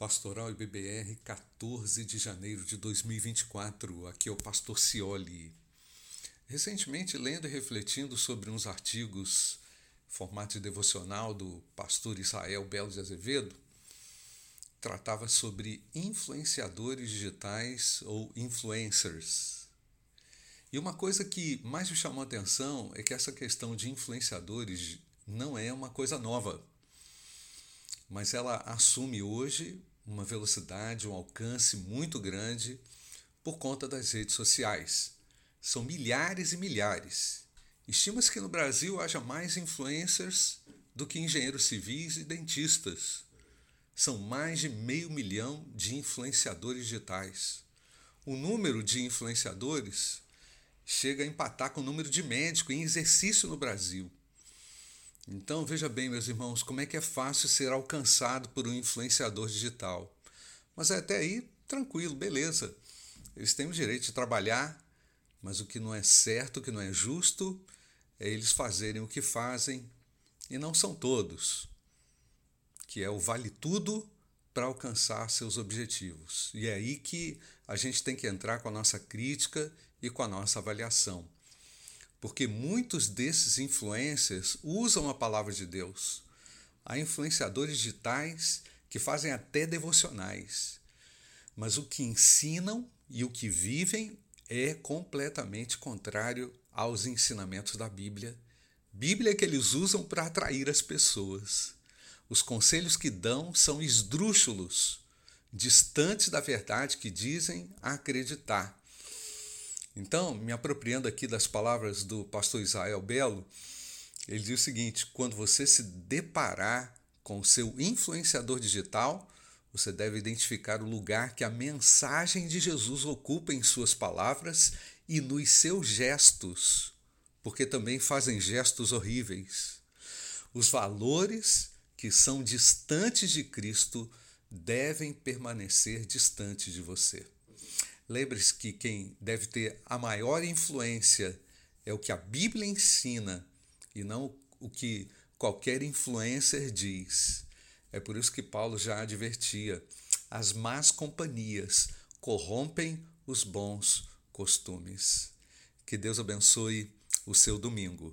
Pastoral IBBR, 14 de janeiro de 2024. Aqui é o pastor Cioli. Recentemente, lendo e refletindo sobre uns artigos formato de devocional do pastor Israel Belo de Azevedo, tratava sobre influenciadores digitais ou influencers. E uma coisa que mais me chamou a atenção é que essa questão de influenciadores não é uma coisa nova, mas ela assume hoje uma velocidade, um alcance muito grande por conta das redes sociais. São milhares e milhares. Estima-se que no Brasil haja mais influencers do que engenheiros civis e dentistas. São mais de meio milhão de influenciadores digitais. O número de influenciadores chega a empatar com o número de médicos em exercício no Brasil. Então veja bem, meus irmãos, como é que é fácil ser alcançado por um influenciador digital. Mas até aí, tranquilo, beleza. Eles têm o direito de trabalhar, mas o que não é certo, o que não é justo, é eles fazerem o que fazem, e não são todos, que é o vale tudo para alcançar seus objetivos. E é aí que a gente tem que entrar com a nossa crítica e com a nossa avaliação porque muitos desses influencers usam a palavra de Deus. Há influenciadores digitais que fazem até devocionais, mas o que ensinam e o que vivem é completamente contrário aos ensinamentos da Bíblia. Bíblia que eles usam para atrair as pessoas. Os conselhos que dão são esdrúxulos, distantes da verdade que dizem acreditar. Então, me apropriando aqui das palavras do pastor Israel Belo, ele diz o seguinte: quando você se deparar com o seu influenciador digital, você deve identificar o lugar que a mensagem de Jesus ocupa em suas palavras e nos seus gestos, porque também fazem gestos horríveis. Os valores que são distantes de Cristo devem permanecer distantes de você. Lembre-se que quem deve ter a maior influência é o que a Bíblia ensina e não o que qualquer influencer diz. É por isso que Paulo já advertia: as más companhias corrompem os bons costumes. Que Deus abençoe o seu domingo.